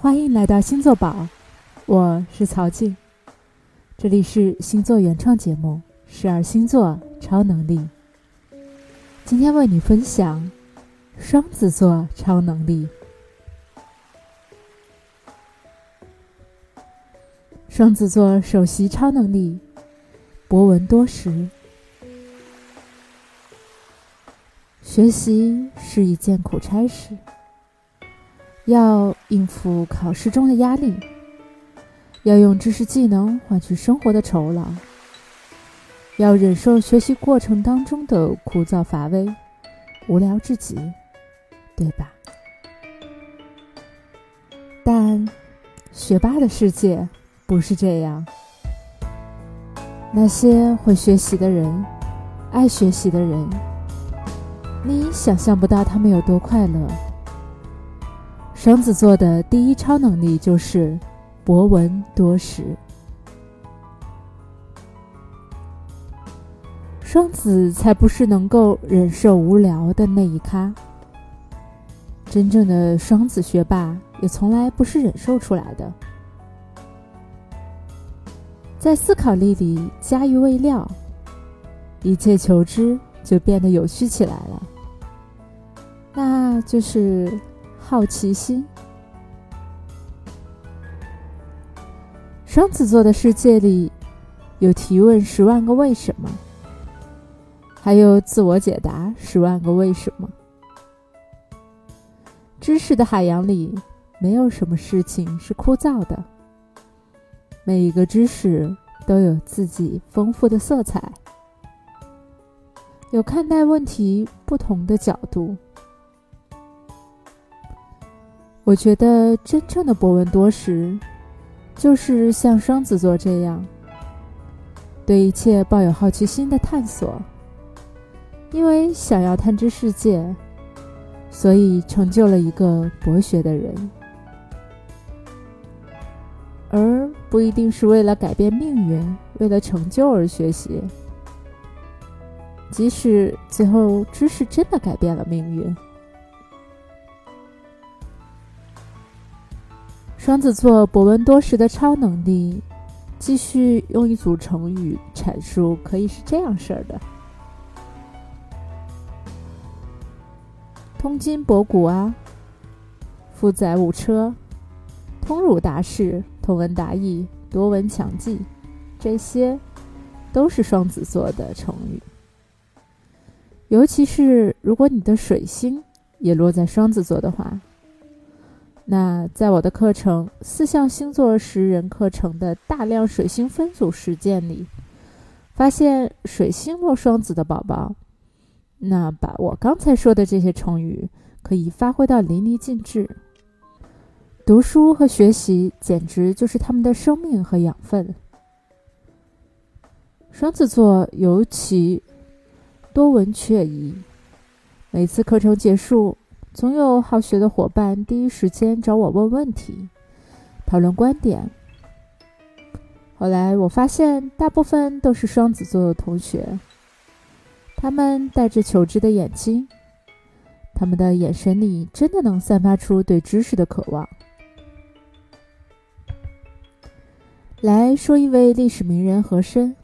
欢迎来到星座宝，我是曹静，这里是星座原创节目《十二星座超能力》。今天为你分享双子座超能力。双子座首席超能力：博闻多识。学习是一件苦差事。要应付考试中的压力，要用知识技能换取生活的酬劳，要忍受学习过程当中的枯燥乏味、无聊至极，对吧？但学霸的世界不是这样。那些会学习的人，爱学习的人，你想象不到他们有多快乐。双子座的第一超能力就是博闻多识。双子才不是能够忍受无聊的那一咖。真正的双子学霸也从来不是忍受出来的。在思考力里加一味料，一切求知就变得有趣起来了。那就是。好奇心，双子座的世界里，有提问十万个为什么，还有自我解答十万个为什么。知识的海洋里，没有什么事情是枯燥的，每一个知识都有自己丰富的色彩，有看待问题不同的角度。我觉得真正的博闻多识，就是像双子座这样，对一切抱有好奇心的探索。因为想要探知世界，所以成就了一个博学的人，而不一定是为了改变命运、为了成就而学习。即使最后知识真的改变了命运。双子座博闻多识的超能力，继续用一组成语阐述，可以是这样式儿的：通今博古啊，负载五车，通儒达士，通文达义，多闻强记，这些都是双子座的成语。尤其是如果你的水星也落在双子座的话。那在我的课程《四象星座识人课程》的大量水星分组实践里，发现水星落双子的宝宝，那把我刚才说的这些成语可以发挥到淋漓尽致。读书和学习简直就是他们的生命和养分。双子座尤其多闻却疑，每次课程结束。总有好学的伙伴第一时间找我问问题，讨论观点。后来我发现，大部分都是双子座的同学，他们带着求知的眼睛，他们的眼神里真的能散发出对知识的渴望。来说一位历史名人和珅。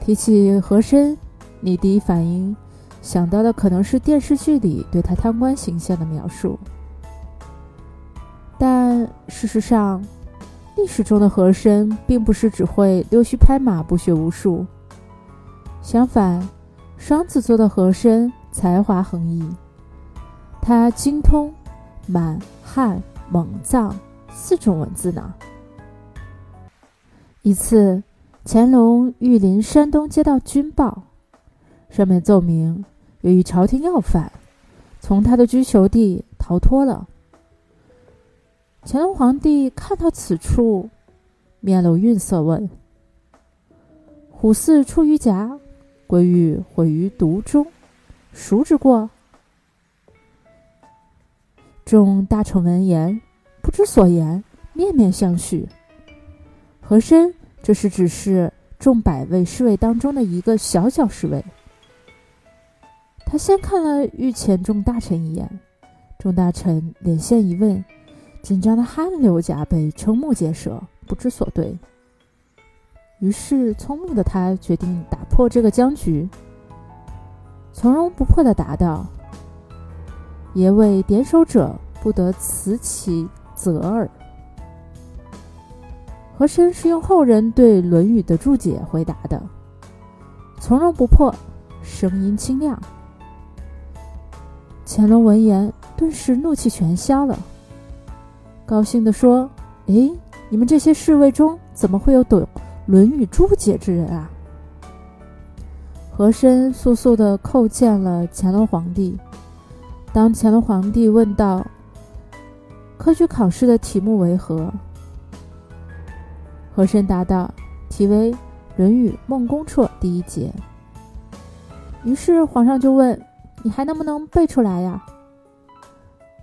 提起和珅，你第一反应？想到的可能是电视剧里对他贪官形象的描述，但事实上，历史中的和珅并不是只会溜须拍马、不学无术。相反，双子座的和珅才华横溢，他精通满、汉、蒙、藏四种文字呢。一次，乾隆御临山东接到军报，上面奏明。由于朝廷要犯，从他的居囚地逃脱了。乾隆皇帝看到此处，面露愠色，问：“虎兕出于夹，归玉毁于毒中，孰之过？”众大臣闻言，不知所言，面面相觑。和珅这是只是众百位侍卫当中的一个小小侍卫。他先看了御前众大臣一眼，众大臣连线一问，紧张的汗流浃背，瞠目结舌，不知所对。于是，聪明的他决定打破这个僵局，从容不迫的答道：“爷为点首者，不得辞其责耳。”和珅是用后人对《论语》的注解回答的，从容不迫，声音清亮。乾隆闻言，顿时怒气全消了，高兴地说：“哎，你们这些侍卫中，怎么会有懂？”《论语》注解之人啊，和珅速速地叩见了乾隆皇帝。当乾隆皇帝问道：“科举考试的题目为何？”和珅答道：“题为《论语·孟公绰》第一节。”于是皇上就问：“你还能不能背出来呀？”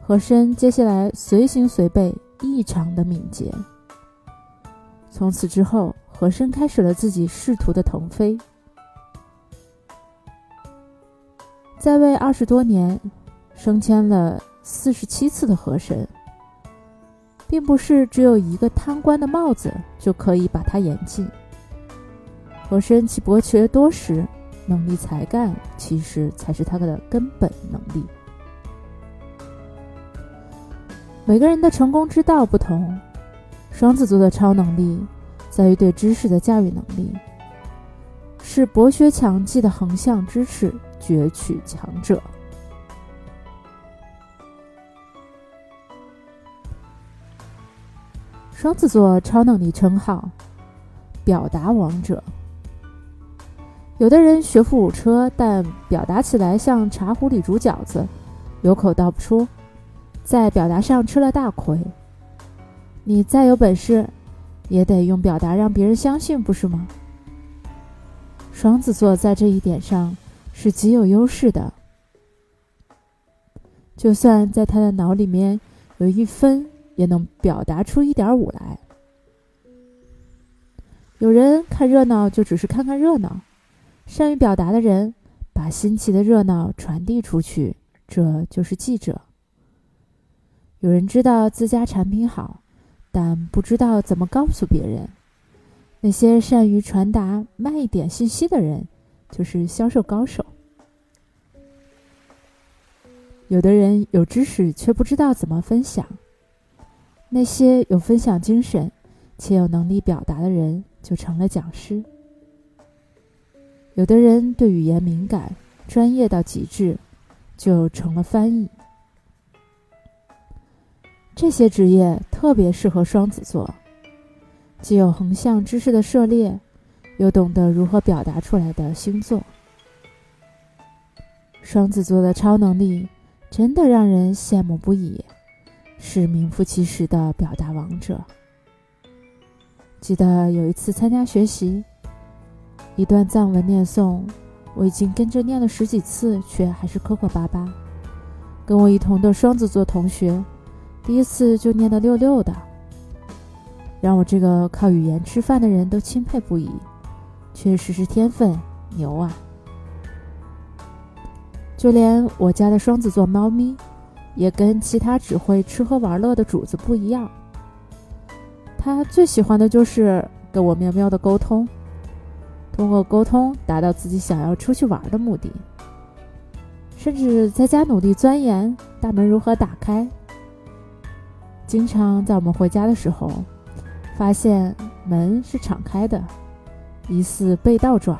和珅接下来随行随背，异常的敏捷。从此之后。和珅开始了自己仕途的腾飞，在位二十多年，升迁了四十七次的和珅，并不是只有一个贪官的帽子就可以把他严禁。和珅其博学多识，能力才干，其实才是他的根本能力。每个人的成功之道不同，双子座的超能力。在于对知识的驾驭能力，是博学强记的横向支持，攫取强者。双子座超能力称号：表达王者。有的人学富五车，但表达起来像茶壶里煮饺子，有口道不出，在表达上吃了大亏。你再有本事。也得用表达让别人相信，不是吗？双子座在这一点上是极有优势的。就算在他的脑里面有一分，也能表达出一点五来。有人看热闹就只是看看热闹，善于表达的人把新奇的热闹传递出去，这就是记者。有人知道自家产品好。但不知道怎么告诉别人，那些善于传达卖点信息的人，就是销售高手。有的人有知识却不知道怎么分享，那些有分享精神且有能力表达的人，就成了讲师。有的人对语言敏感，专业到极致，就成了翻译。这些职业特别适合双子座，既有横向知识的涉猎，又懂得如何表达出来的星座。双子座的超能力真的让人羡慕不已，是名副其实的表达王者。记得有一次参加学习，一段藏文念诵，我已经跟着念了十几次，却还是磕磕巴巴。跟我一同的双子座同学。第一次就念得溜溜的，让我这个靠语言吃饭的人都钦佩不已。确实是天分牛啊！就连我家的双子座猫咪，也跟其他只会吃喝玩乐的主子不一样。它最喜欢的就是跟我喵喵的沟通，通过沟通达到自己想要出去玩的目的，甚至在家努力钻研大门如何打开。经常在我们回家的时候，发现门是敞开的，疑似被盗状。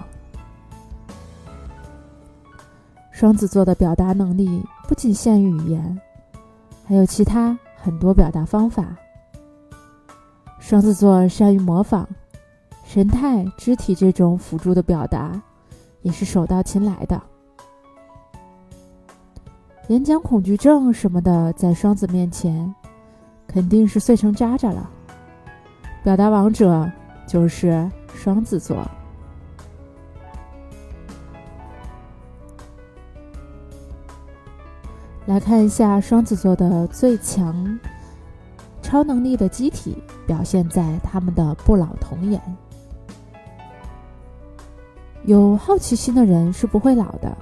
双子座的表达能力不仅限于语言，还有其他很多表达方法。双子座善于模仿，神态、肢体这种辅助的表达，也是手到擒来的。演讲恐惧症什么的，在双子面前。肯定是碎成渣渣了。表达王者就是双子座。来看一下双子座的最强超能力的机体，表现在他们的不老童颜。有好奇心的人是不会老的。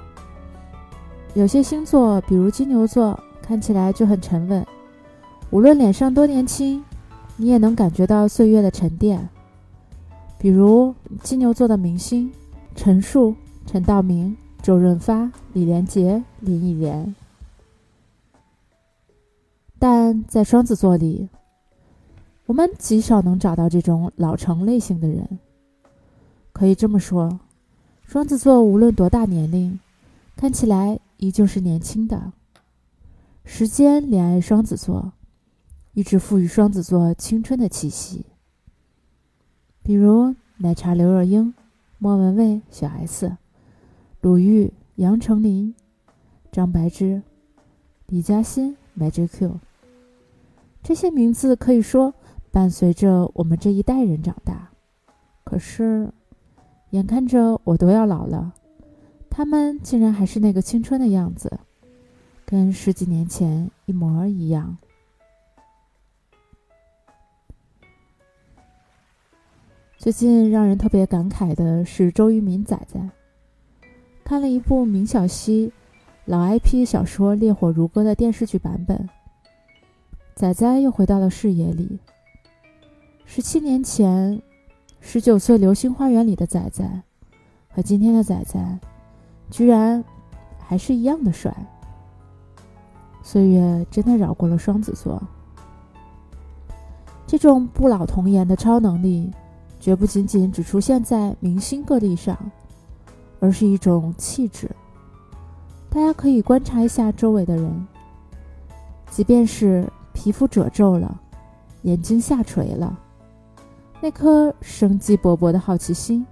有些星座，比如金牛座，看起来就很沉稳。无论脸上多年轻，你也能感觉到岁月的沉淀。比如金牛座的明星陈数、陈道明、周润发、李连杰、林忆莲。但在双子座里，我们极少能找到这种老成类型的人。可以这么说，双子座无论多大年龄，看起来依旧是年轻的。时间怜爱双子座。一直赋予双子座青春的气息，比如奶茶刘若英、莫文蔚小 S、鲁豫、杨丞琳、张柏芝、李嘉欣 Magic Q，这些名字可以说伴随着我们这一代人长大。可是，眼看着我都要老了，他们竟然还是那个青春的样子，跟十几年前一模一样。最近让人特别感慨的是周渝民仔仔，看了一部明晓溪老 IP 小说《烈火如歌》的电视剧版本，仔仔又回到了视野里。十七年前，十九岁《流星花园》里的仔仔，和今天的仔仔，居然还是一样的帅。岁月真的饶过了双子座，这种不老童颜的超能力。绝不仅仅只出现在明星个例上，而是一种气质。大家可以观察一下周围的人，即便是皮肤褶皱了，眼睛下垂了，那颗生机勃勃的好奇心，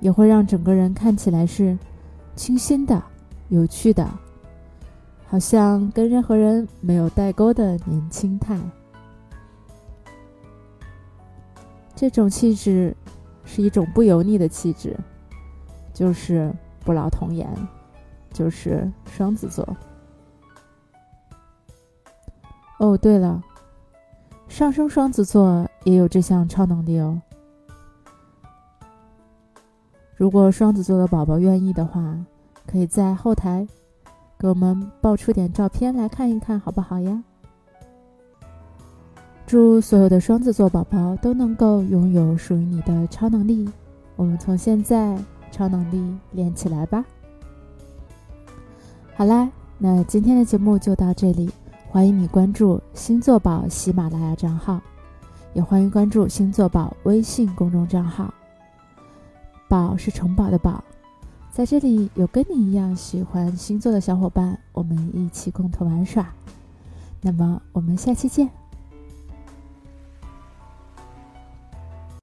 也会让整个人看起来是清新的、有趣的，好像跟任何人没有代沟的年轻态。这种气质是一种不油腻的气质，就是不老童颜，就是双子座。哦，对了，上升双子座也有这项超能力哦。如果双子座的宝宝愿意的话，可以在后台给我们爆出点照片来看一看，好不好呀？祝所有的双子座宝宝都能够拥有属于你的超能力。我们从现在超能力练起来吧。好啦，那今天的节目就到这里。欢迎你关注星座宝喜马拉雅账号，也欢迎关注星座宝微信公众账号。宝是城堡的宝，在这里有跟你一样喜欢星座的小伙伴，我们一起共同玩耍。那么我们下期见。